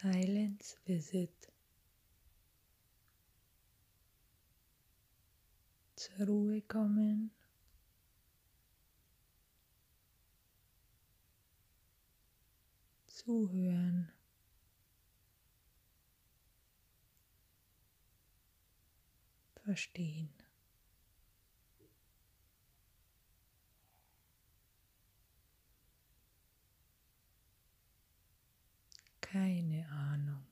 Silence Visit. Zur Ruhe kommen. Zuhören. Verstehen. Keine Ahnung.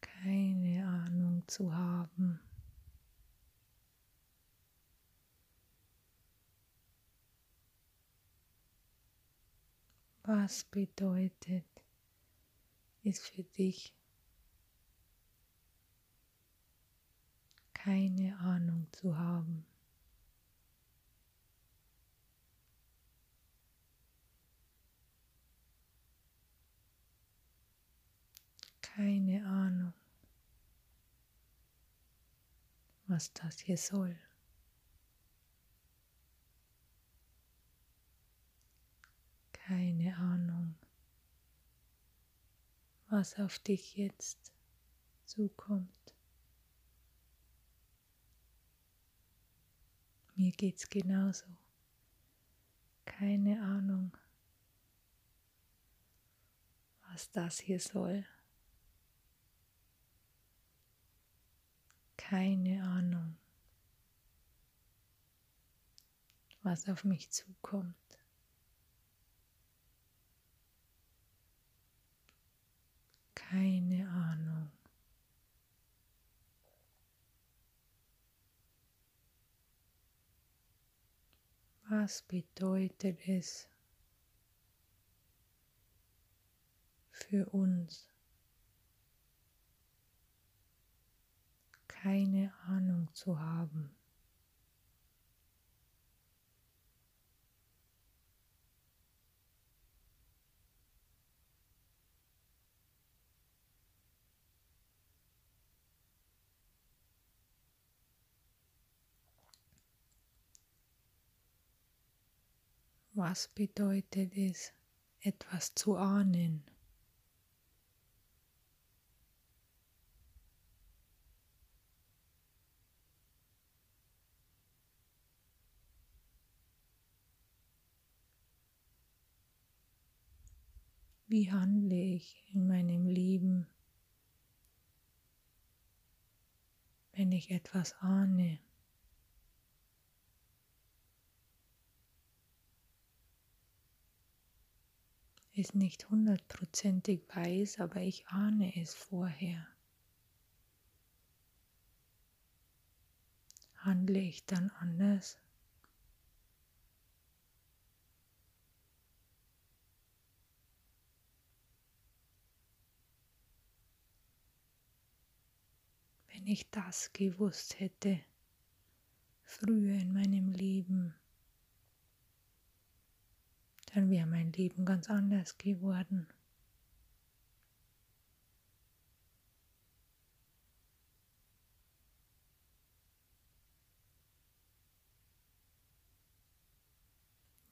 Keine Ahnung zu haben. Was bedeutet es für dich, keine Ahnung zu haben? Keine Ahnung, was das hier soll. Keine Ahnung, was auf dich jetzt zukommt. Mir geht's genauso. Keine Ahnung, was das hier soll. Keine Ahnung, was auf mich zukommt. Keine Ahnung. Was bedeutet es für uns? Keine Ahnung zu haben. Was bedeutet es, etwas zu ahnen? Wie handle ich in meinem Leben, wenn ich etwas ahne? Es nicht hundertprozentig weiß, aber ich ahne es vorher. Handle ich dann anders? Wenn ich das gewusst hätte, früher in meinem Leben, dann wäre mein Leben ganz anders geworden.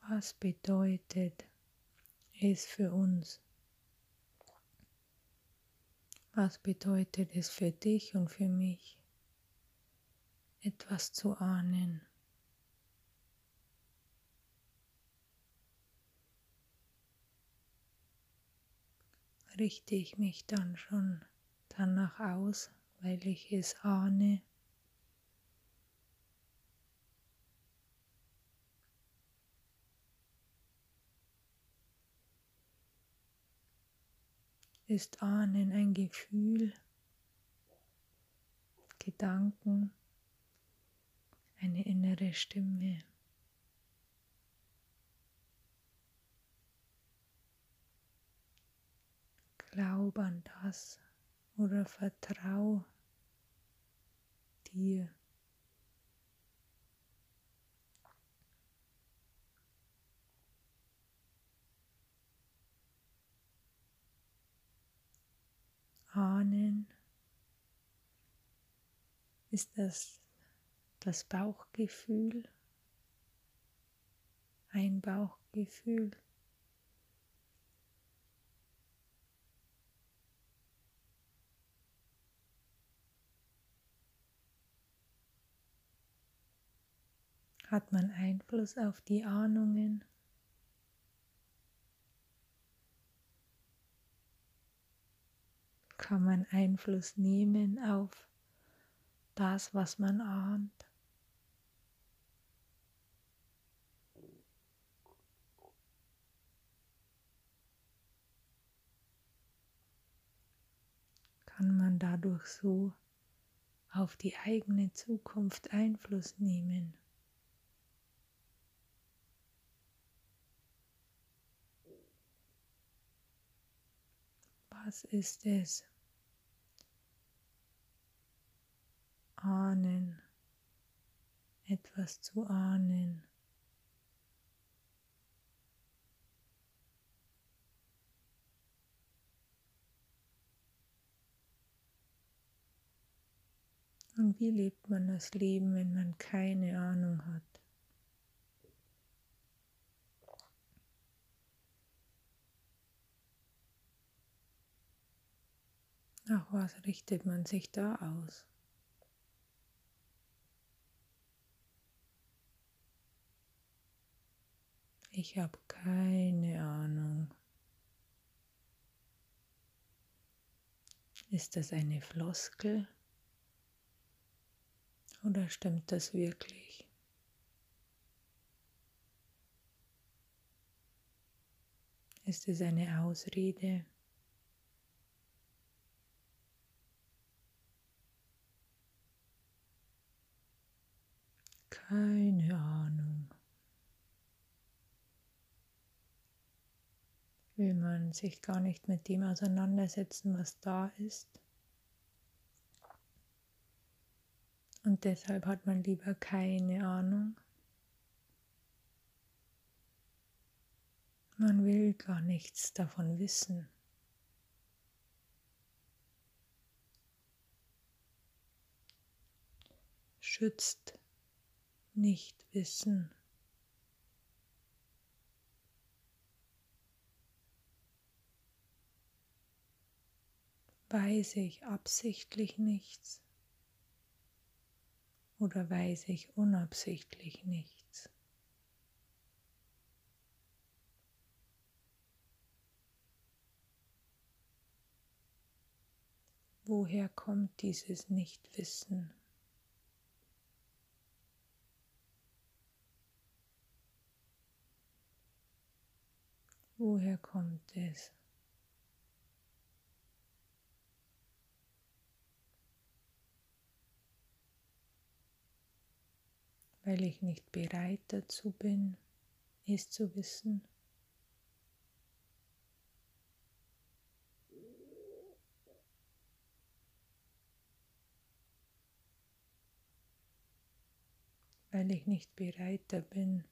Was bedeutet es für uns, was bedeutet es für dich und für mich, etwas zu ahnen? Richte ich mich dann schon danach aus, weil ich es ahne? Ist Ahnen ein Gefühl, Gedanken, eine innere Stimme. Glaub an das oder vertrau dir. Ahnen ist das das Bauchgefühl, ein Bauchgefühl. Hat man Einfluss auf die Ahnungen? Kann man Einfluss nehmen auf das, was man ahnt? Kann man dadurch so auf die eigene Zukunft Einfluss nehmen? Was ist es? Ahnen, etwas zu ahnen. Und wie lebt man das Leben, wenn man keine Ahnung hat? Nach was richtet man sich da aus? Ich habe keine Ahnung. Ist das eine Floskel oder stimmt das wirklich? Ist es eine Ausrede? Keine Ahnung. Will man sich gar nicht mit dem auseinandersetzen, was da ist? Und deshalb hat man lieber keine Ahnung. Man will gar nichts davon wissen. Schützt nicht wissen. Weiß ich absichtlich nichts oder weiß ich unabsichtlich nichts? Woher kommt dieses Nichtwissen? Woher kommt es? Weil ich nicht bereit dazu bin, es zu wissen. Weil ich nicht bereit da bin,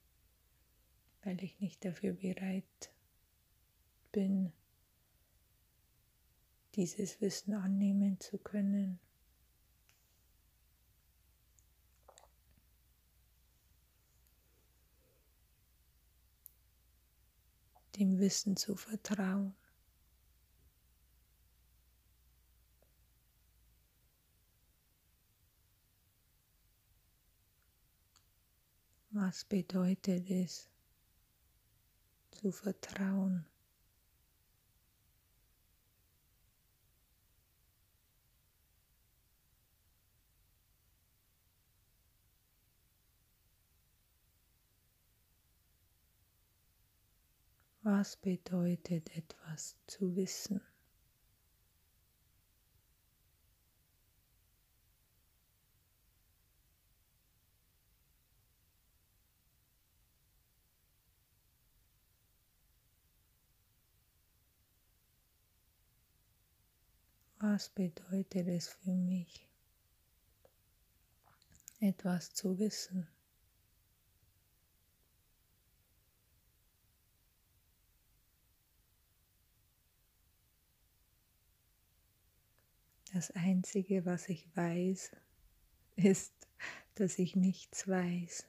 weil ich nicht dafür bereit bin bin, dieses Wissen annehmen zu können. Dem Wissen zu vertrauen. Was bedeutet es, zu vertrauen? Was bedeutet etwas zu wissen? Was bedeutet es für mich, etwas zu wissen? Das Einzige, was ich weiß, ist, dass ich nichts weiß.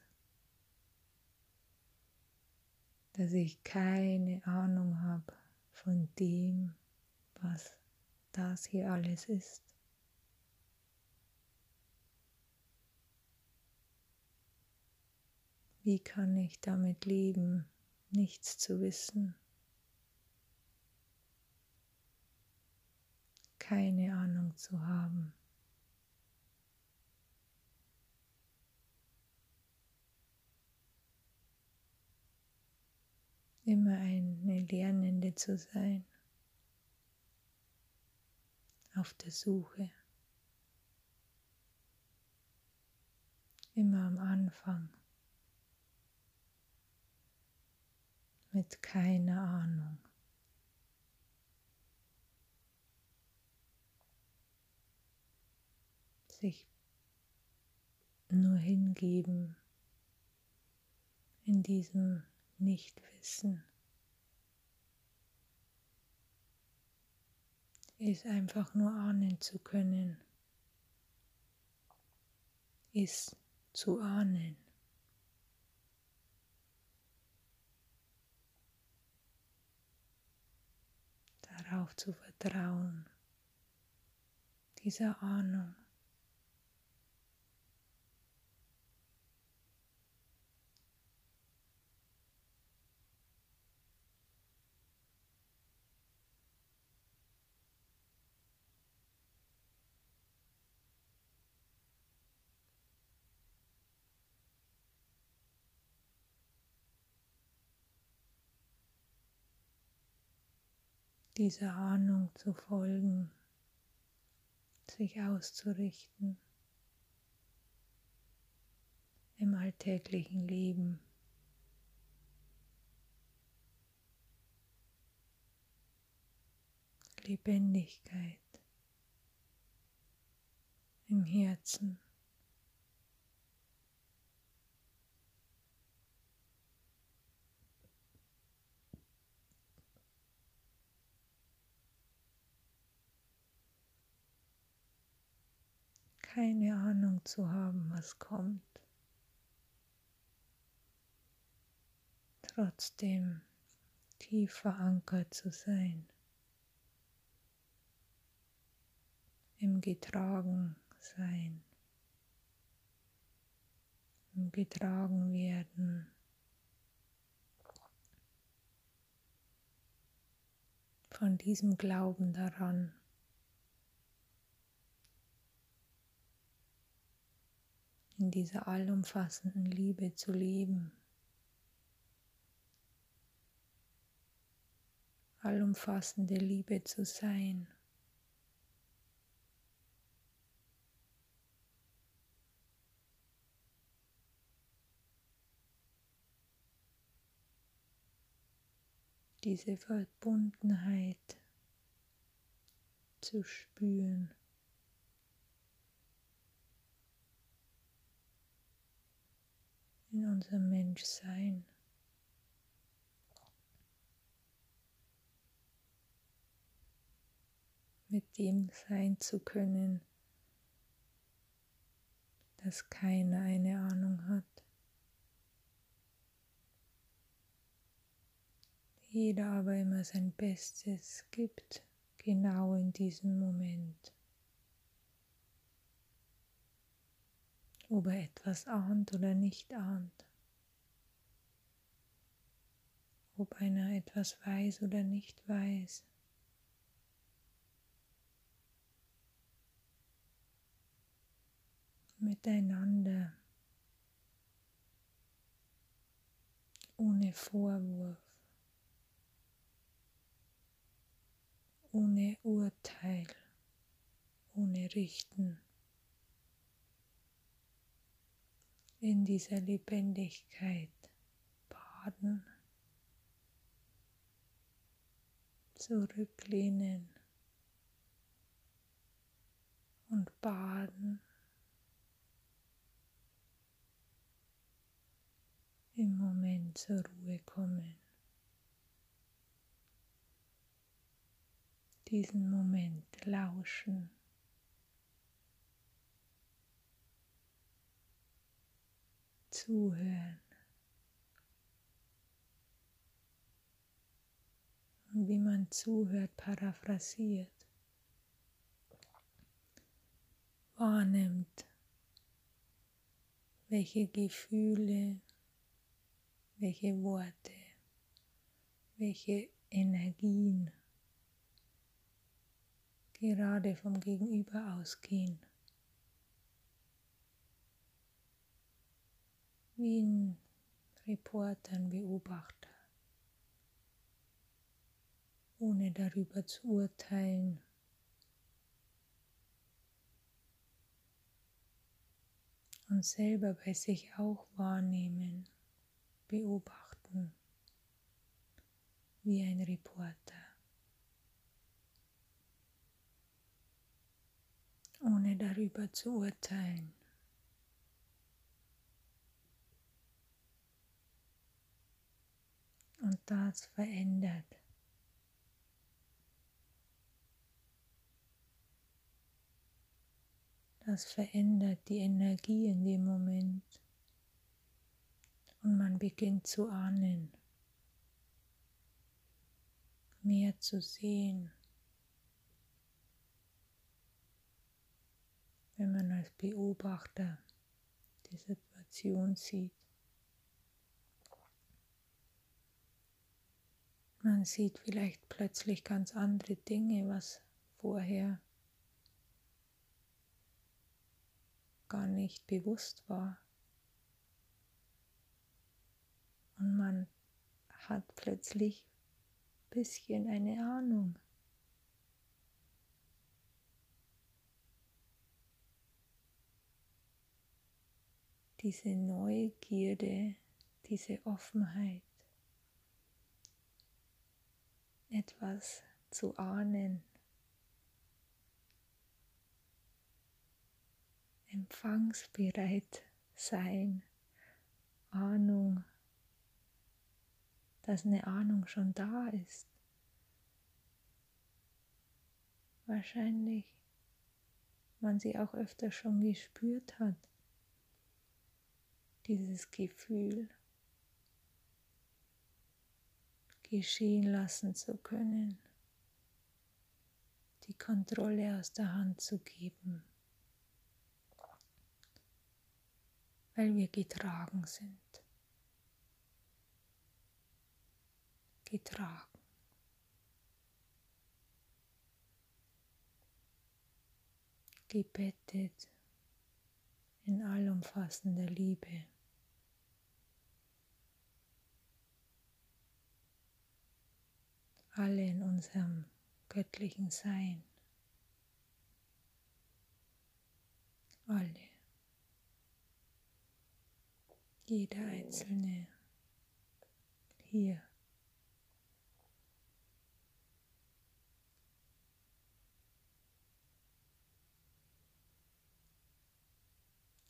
dass ich keine Ahnung habe von dem, was das hier alles ist. Wie kann ich damit leben, nichts zu wissen? Keine Ahnung zu haben. Immer eine Lernende zu sein, auf der Suche, immer am Anfang. mit keiner Ahnung. Sich nur hingeben in diesem Nichtwissen. Ist einfach nur ahnen zu können, ist zu ahnen. darauf zu vertrauen, dieser Ahnung. Dieser Ahnung zu folgen, sich auszurichten im alltäglichen Leben. Lebendigkeit im Herzen. Keine Ahnung zu haben, was kommt. Trotzdem tief verankert zu sein, im Getragensein, im Getragenwerden. Von diesem Glauben daran, in dieser allumfassenden Liebe zu leben. Allumfassende Liebe zu sein. Diese Verbundenheit zu spüren. In unserem Menschsein. Mit dem sein zu können, dass keiner eine Ahnung hat. Jeder aber immer sein Bestes gibt, genau in diesem Moment. Ob er etwas ahnt oder nicht ahnt, ob einer etwas weiß oder nicht weiß. Miteinander, ohne Vorwurf, ohne Urteil, ohne Richten. In dieser Lebendigkeit baden, zurücklehnen und baden im Moment zur Ruhe kommen. Diesen Moment lauschen. Zuhören. und wie man zuhört, paraphrasiert, wahrnimmt, welche Gefühle, welche Worte, welche Energien gerade vom Gegenüber ausgehen. Wie ein Reporter, ein Beobachter, ohne darüber zu urteilen. Und selber bei sich auch wahrnehmen, beobachten, wie ein Reporter. ohne darüber zu urteilen. Und das verändert. Das verändert die Energie in dem Moment. Und man beginnt zu ahnen, mehr zu sehen. wenn man als Beobachter die Situation sieht. Man sieht vielleicht plötzlich ganz andere Dinge, was vorher gar nicht bewusst war. Und man hat plötzlich ein bisschen eine Ahnung. diese Neugierde, diese Offenheit, etwas zu ahnen, empfangsbereit sein, Ahnung, dass eine Ahnung schon da ist. Wahrscheinlich man sie auch öfter schon gespürt hat dieses Gefühl geschehen lassen zu können, die Kontrolle aus der Hand zu geben, weil wir getragen sind. Getragen. gebettet in allumfassender Liebe. Alle in unserem göttlichen Sein. Alle. Jeder einzelne hier.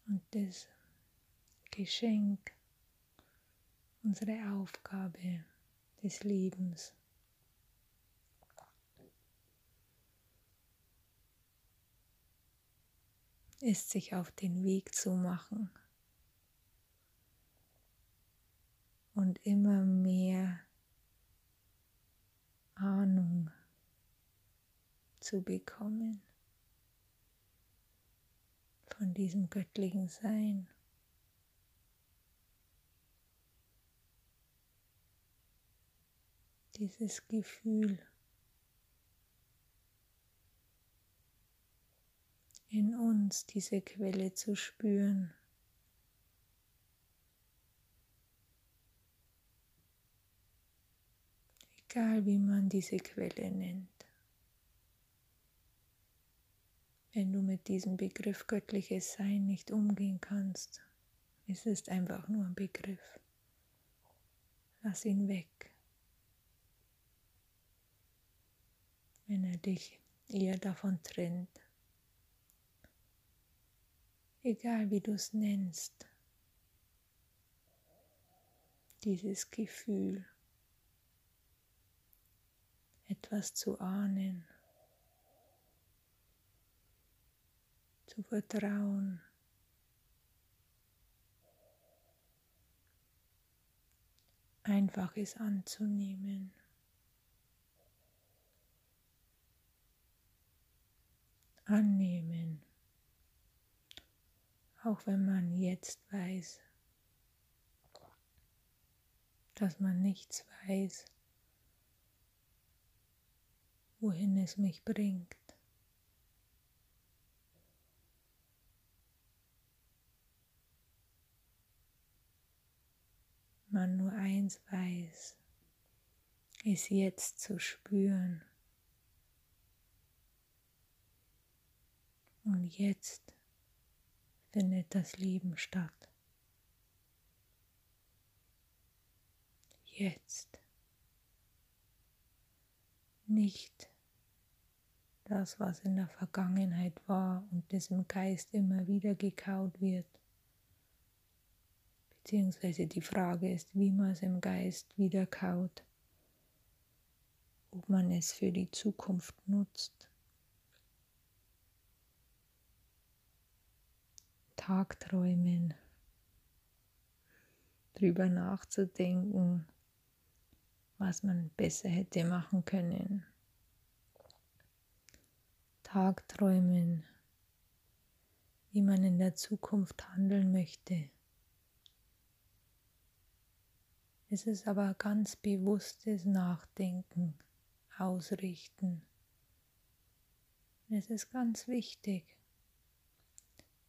und das Geschenk, unsere Aufgabe des Lebens. Ist sich auf den Weg zu machen und immer mehr Ahnung zu bekommen von diesem göttlichen Sein. Dieses Gefühl in uns, diese Quelle zu spüren. Egal wie man diese Quelle nennt. wenn du mit diesem Begriff göttliches Sein nicht umgehen kannst. Es ist einfach nur ein Begriff. Lass ihn weg. Wenn er dich eher davon trennt egal wie du es nennst, dieses Gefühl, etwas zu ahnen, zu vertrauen. Einfaches anzunehmen. Annehmen auch wenn man jetzt weiß, dass man nichts weiß, wohin es mich bringt. Man nur eins weiß, ist jetzt zu spüren. Und jetzt findet das Leben statt. Jetzt. Nicht das, was in der Vergangenheit war und das im Geist immer wieder gekaut wird. Beziehungsweise die Frage ist, wie man es im Geist wieder kaut. Ob man es für die Zukunft nutzt. Tagträumen, drüber nachzudenken, was man besser hätte machen können. Tagträumen, wie man in der Zukunft handeln möchte. Es ist aber ganz bewusstes Nachdenken, Ausrichten. Es ist ganz wichtig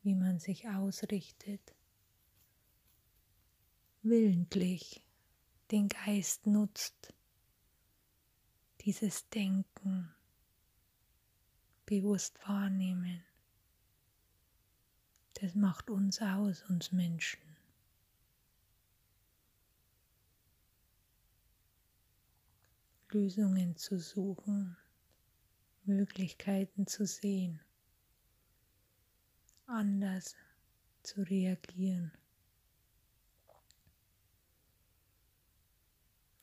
wie man sich ausrichtet. Willentlich den Geist nutzt, dieses Denken bewusst wahrnehmen. Das macht uns aus, uns Menschen. Lösungen zu suchen, Möglichkeiten zu sehen anders zu reagieren.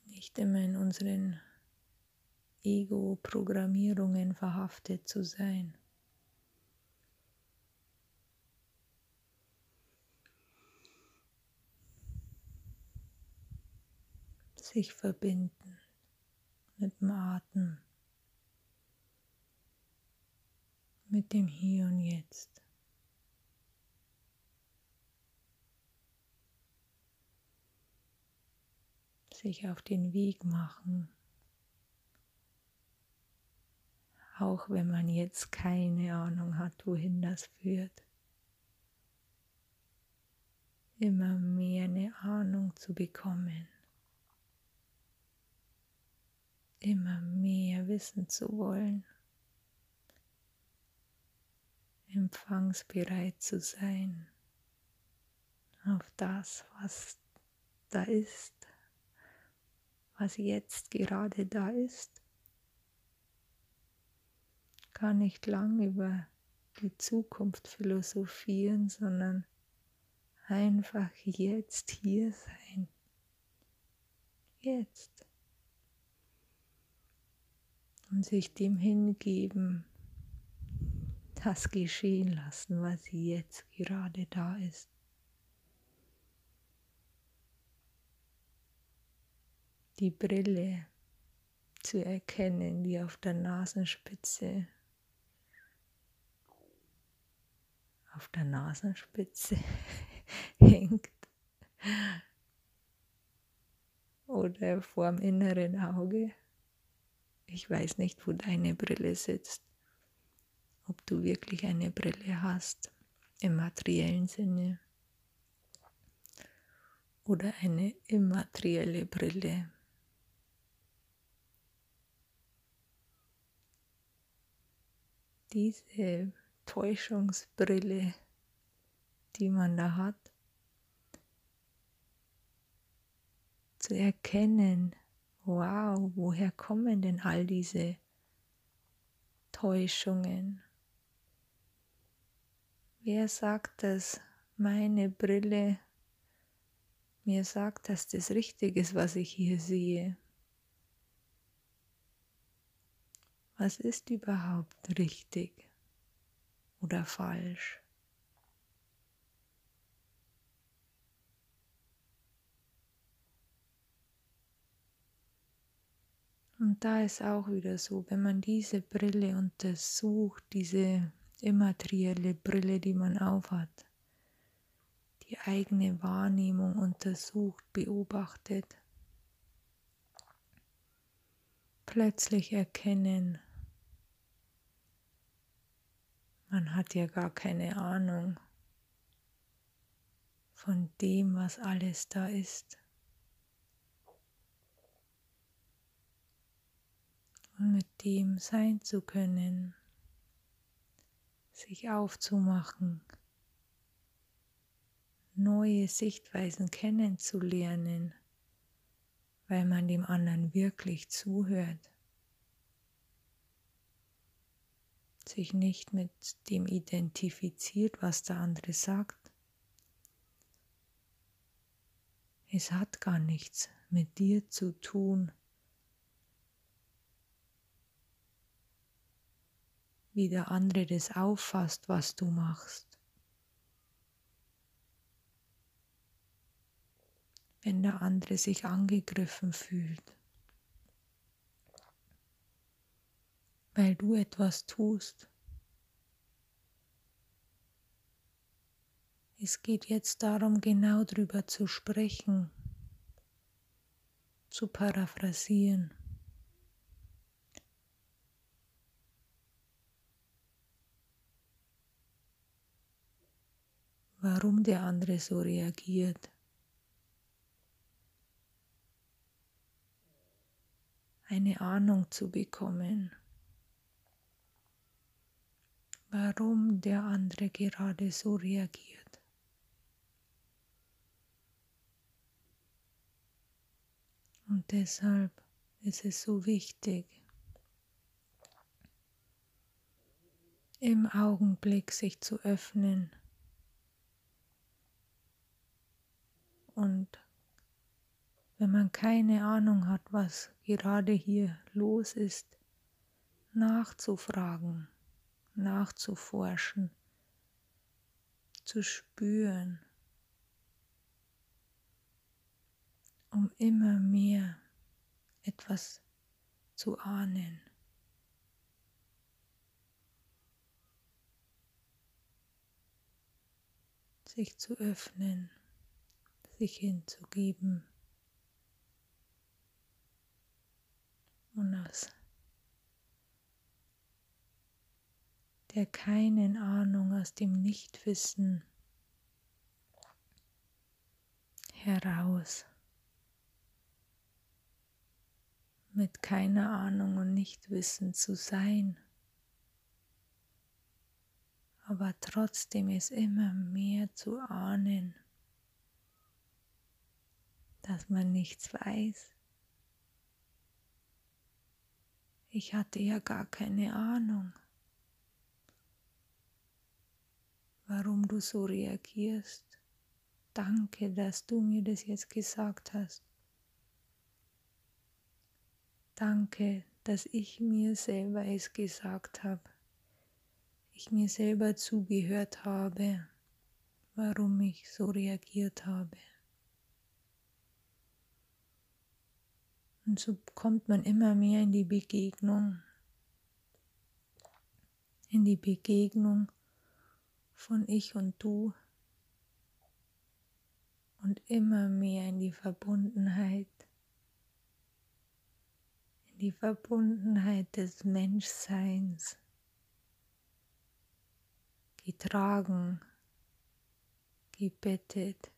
Nicht immer in unseren Ego-Programmierungen verhaftet zu sein. Sich verbinden mit dem Atem, mit dem Hier und Jetzt. Sich auf den Weg machen, auch wenn man jetzt keine Ahnung hat, wohin das führt. Immer mehr eine Ahnung zu bekommen, immer mehr wissen zu wollen, empfangsbereit zu sein auf das, was da ist was jetzt gerade da ist. Gar nicht lang über die Zukunft philosophieren, sondern einfach jetzt hier sein. Jetzt. Und sich dem hingeben, das geschehen lassen, was jetzt gerade da ist. Die Brille zu erkennen, die auf der Nasenspitze. Auf der Nasenspitze hängt. Oder vorm inneren Auge. Ich weiß nicht, wo deine Brille sitzt, ob du wirklich eine Brille hast im materiellen Sinne. Oder eine immaterielle Brille diese Täuschungsbrille, die man da hat, zu erkennen, wow, woher kommen denn all diese Täuschungen? Wer sagt, dass meine Brille mir sagt, dass das richtig ist, was ich hier sehe? Was ist überhaupt richtig oder falsch? Und da ist auch wieder so, wenn man diese Brille untersucht, diese immaterielle Brille, die man aufhat, die eigene Wahrnehmung untersucht, beobachtet, plötzlich erkennen, man hat ja gar keine Ahnung von dem, was alles da ist. Und mit dem sein zu können, sich aufzumachen, neue Sichtweisen kennenzulernen, weil man dem anderen wirklich zuhört. Sich nicht mit dem identifiziert, was der andere sagt. Es hat gar nichts mit dir zu tun, wie der andere das auffasst, was du machst. Wenn der andere sich angegriffen fühlt. Weil du etwas tust. Es geht jetzt darum, genau darüber zu sprechen, zu paraphrasieren. Warum der andere so reagiert. Eine Ahnung zu bekommen warum der andere gerade so reagiert. Und deshalb ist es so wichtig, im Augenblick sich zu öffnen und wenn man keine Ahnung hat, was gerade hier los ist, nachzufragen nachzuforschen, zu spüren, um immer mehr etwas zu ahnen. sich zu öffnen, sich hinzugeben und aus der keinen Ahnung aus dem Nichtwissen heraus. Mit keiner Ahnung und Nichtwissen zu sein, aber trotzdem ist immer mehr zu ahnen, dass man nichts weiß. Ich hatte ja gar keine Ahnung. Warum du so reagierst. Danke, dass du mir das jetzt gesagt hast. Danke, dass ich mir selber es gesagt habe. Ich mir selber zugehört habe, warum ich so reagiert habe. Und so kommt man immer mehr in die Begegnung, in die Begegnung von Ich und Du und immer mehr in die Verbundenheit, in die Verbundenheit des Menschseins, getragen, gebettet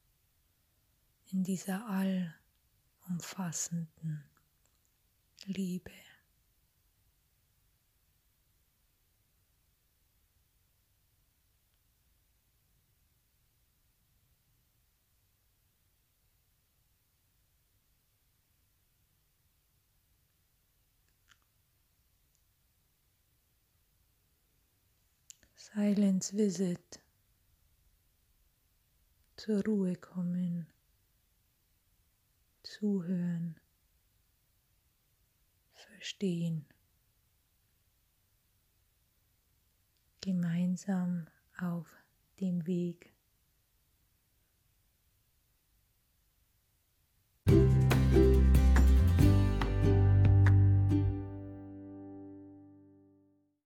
in dieser allumfassenden Liebe. Silence Visit. Zur Ruhe kommen. Zuhören. Verstehen. Gemeinsam auf dem Weg